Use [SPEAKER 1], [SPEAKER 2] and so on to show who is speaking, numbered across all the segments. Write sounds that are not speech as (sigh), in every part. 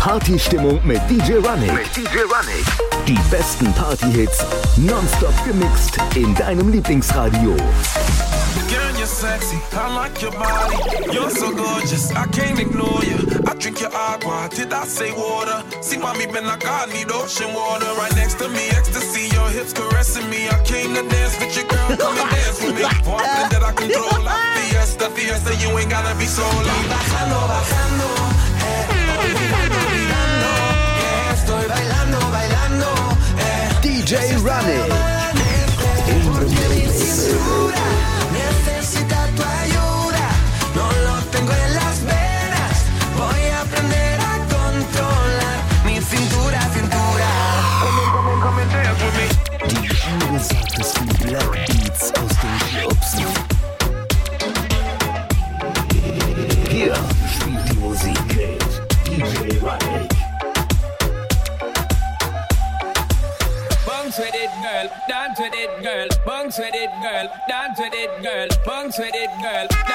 [SPEAKER 1] Partystimmung mit DJ Running.
[SPEAKER 2] Mit DJ Running.
[SPEAKER 1] Die besten Partyhits nonstop gemixt in deinem Lieblingsradio.
[SPEAKER 3] Girl, you're sexy. I like your body. You're so gorgeous. I can't ignore you. I drink your agua. Did I say water? See, mommy, been like I need ocean water. Right next to me, ecstasy. Your hips caressing me. I came to dance with your girl. Come and dance with me. Walking that I control. La fiesta, fiesta. You ain't gotta be so long.
[SPEAKER 4] Bounce with it, girl. Dance with it, girl. Bounce with it, girl.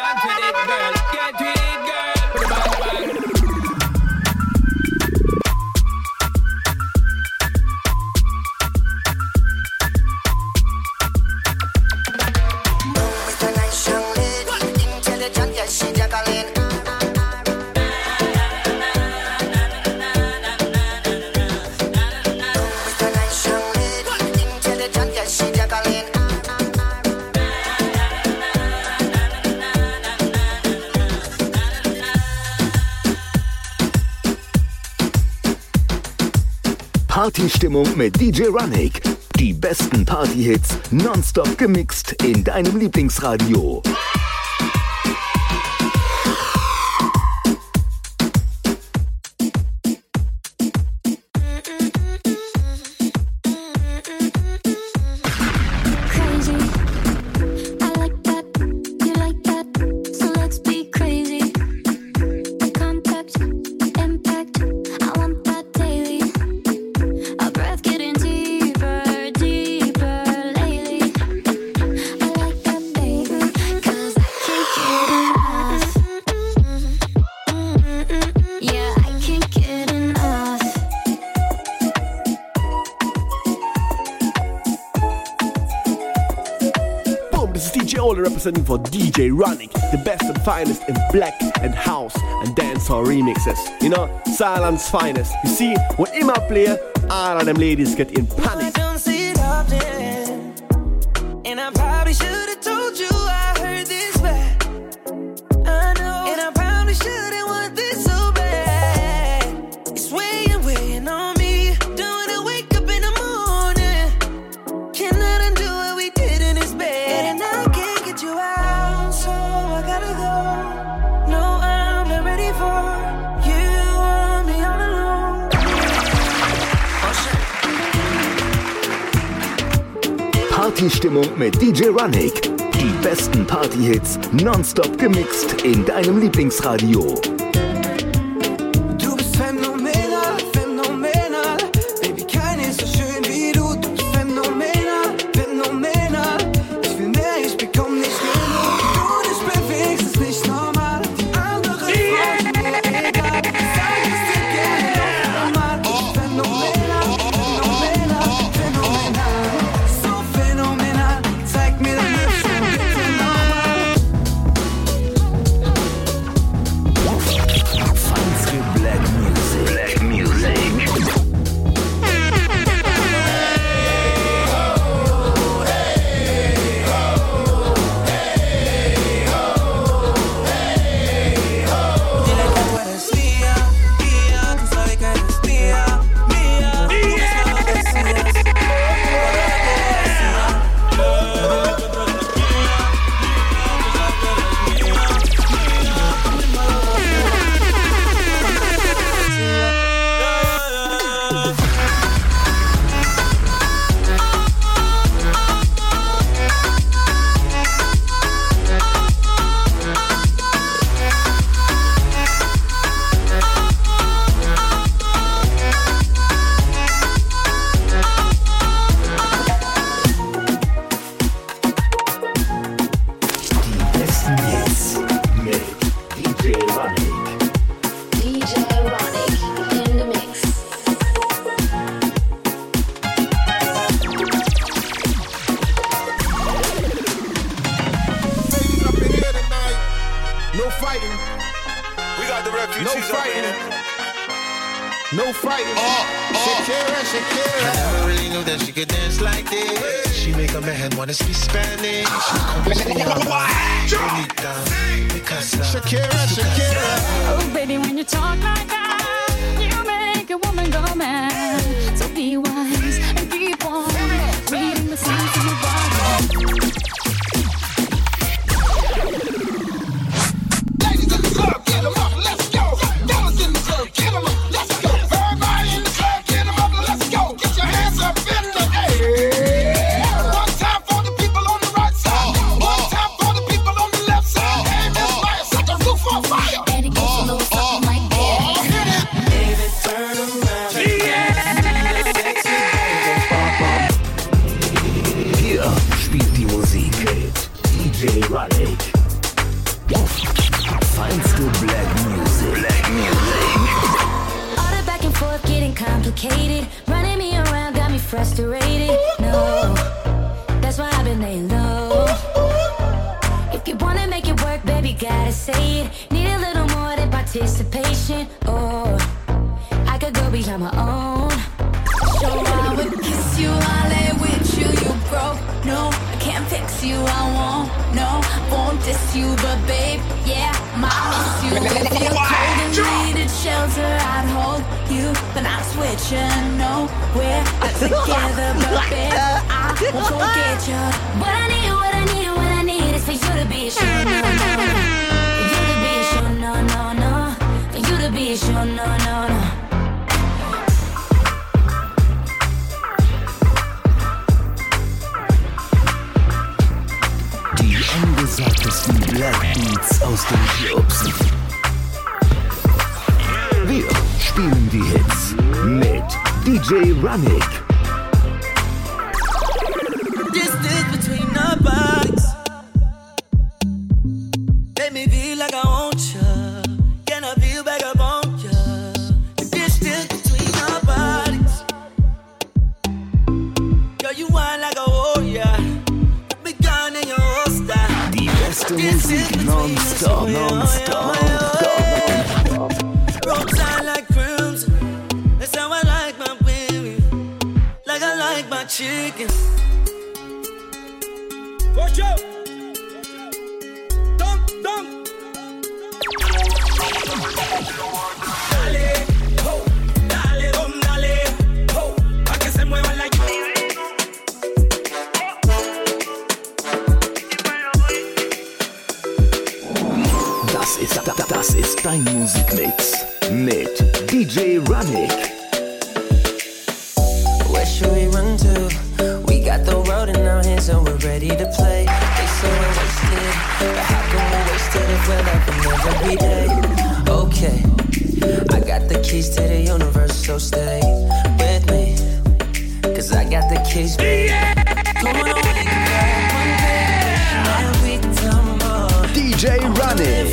[SPEAKER 1] Partystimmung mit DJ Running. Die besten Partyhits nonstop gemixt in deinem Lieblingsradio.
[SPEAKER 5] Representing for DJ RunniK, the best and finest in black and house and dancehall remixes. You know, Silence finest. You see, when Ima play, all of them ladies get in
[SPEAKER 6] I
[SPEAKER 5] panic.
[SPEAKER 6] don't see it often, and I probably should
[SPEAKER 1] Partystimmung mit DJ Running. Die besten Partyhits nonstop gemixt in deinem Lieblingsradio.
[SPEAKER 7] No fighting.
[SPEAKER 2] Oh,
[SPEAKER 7] Shakira, Shakira.
[SPEAKER 8] I never really knew that she could dance like this. She make a man wanna speak Spanish. Bonita, Picasa,
[SPEAKER 7] Shakira, Shakira.
[SPEAKER 9] Oh, baby, when you talk like that, you make a woman go mad. Frustrated. No, that's why I've been laying low. If you wanna make it work, baby, gotta say it. Need a little more than participation. Oh, I could go beyond my own.
[SPEAKER 10] So I would kiss you, I lay with you, you broke. No, I can't fix you, I won't. No, won't diss you, but babe, yeah, I miss you. If you're you, but not switching. No, we're together, (laughs) but babe, I won't forget you.
[SPEAKER 9] What I need, what I need, what I need is for you to be sure, no, no, no. For you to be sure, no, no, no. For you to be sure, no, no, no.
[SPEAKER 1] Die angesagtesten Black Beats aus den Clubs. Beste Musik nonstop, nonstop.
[SPEAKER 6] Watch out! Dunk, dunk! Dale, ho, dale, dom, dale, ho, pa' que se mueva la
[SPEAKER 1] Das ist, das ist dein Musikmix mit DJ RunniK.
[SPEAKER 6] Where should we run to? Ready to play. They we're wasted, but how we it if we're loving every day? Okay, I got the keys to the universe, so stay with me. Cause I got the keys, baby. Come on, wake up one day, every time more.
[SPEAKER 5] DJ
[SPEAKER 6] RunniK.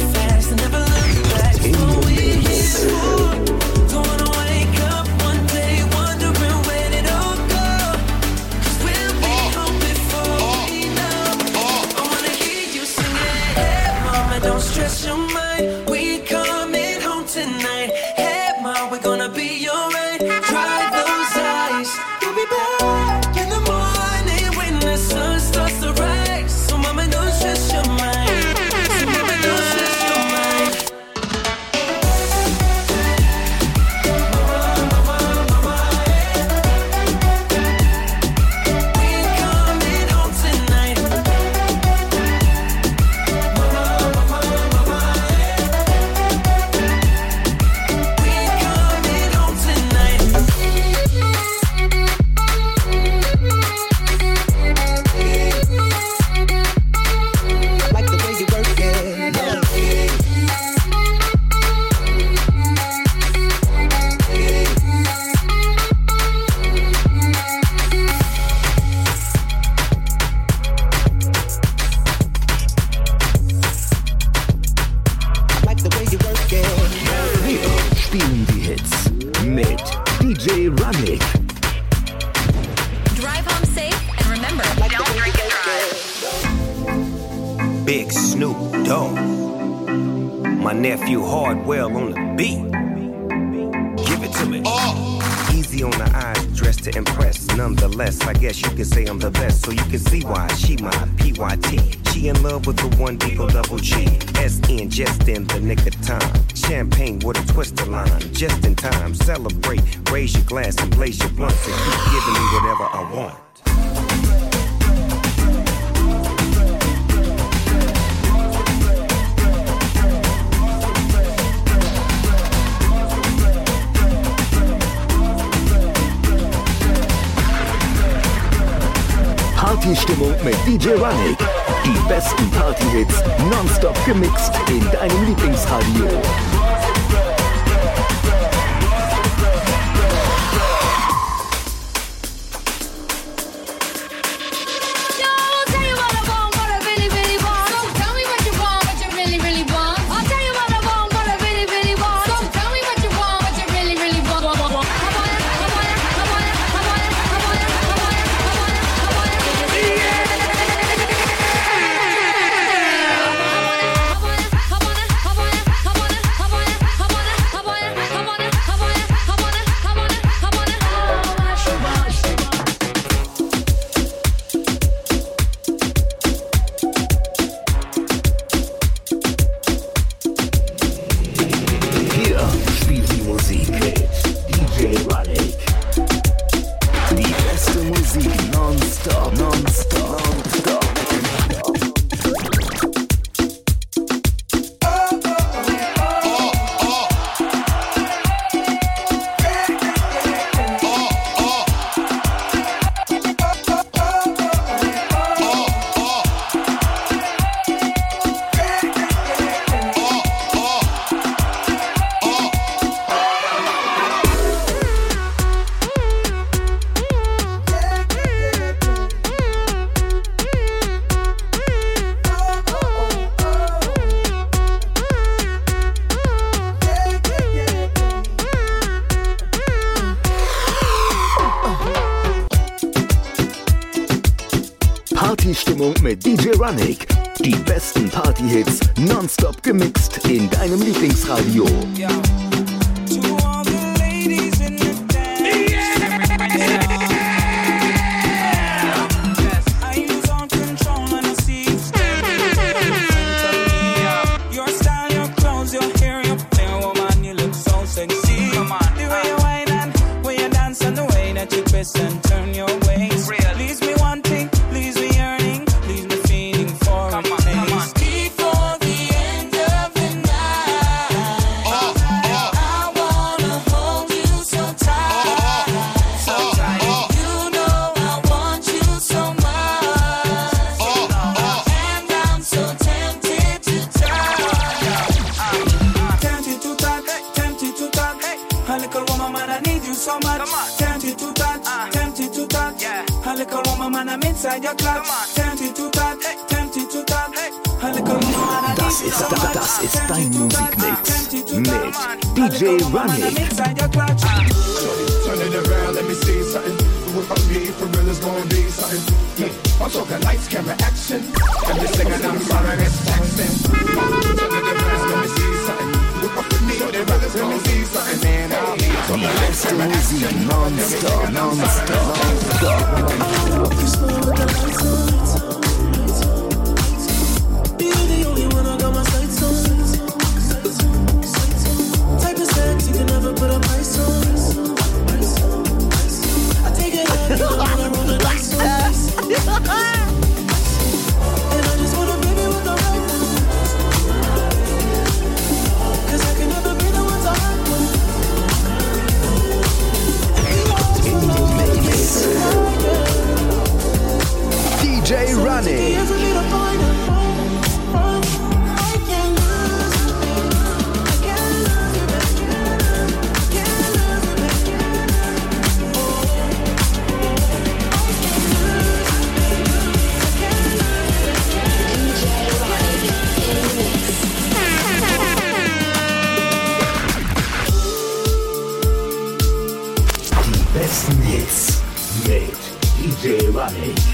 [SPEAKER 6] And
[SPEAKER 10] drive.
[SPEAKER 8] Big Snoop Dogg.
[SPEAKER 2] my nephew Hardwell on the beat. Give it to me. Oh. Easy on the eyes, dressed to impress. Nonetheless, I guess you can say I'm the best. So you can see why she my PYT. She in love with the one Digo double G. SN just in the nick of time. Champagne with a twister line. Just in time. Celebrate. Raise your glass and blaze your blunts and keep giving me whatever I want.
[SPEAKER 1] Partystimmung mit DJ Running. Die besten Partyhits nonstop gemixt in deinem Lieblingsradio. die Stimmung mit DJ Runnick. Die besten Partyhits nonstop gemixt in deinem Lieblingsradio.
[SPEAKER 11] Yeah. and turn your man, I need you so much. Tempted to touch, tempted to touch. A little woman, man, I'm inside your clutch. Tempted to touch, tempted to touch. A little woman, man, I
[SPEAKER 1] Das
[SPEAKER 11] need you
[SPEAKER 1] ist,
[SPEAKER 11] so
[SPEAKER 1] das,
[SPEAKER 11] much.
[SPEAKER 1] das ist dein
[SPEAKER 11] Tempted to
[SPEAKER 1] Musikmix
[SPEAKER 11] touch, tempted to
[SPEAKER 1] mit
[SPEAKER 11] touch.
[SPEAKER 1] DJ
[SPEAKER 11] A little woman, man, I'm
[SPEAKER 1] RunniK.
[SPEAKER 11] inside your clutch.
[SPEAKER 7] Turn it around, let me see something. What I need for real is gonna be something. Yeah, I'm talking lights, camera, action. And this singing, I'm sorry, it's taxing. Turn it around, let me
[SPEAKER 1] to
[SPEAKER 7] music
[SPEAKER 1] non-stop, non-stop. non-stop.
[SPEAKER 12] body.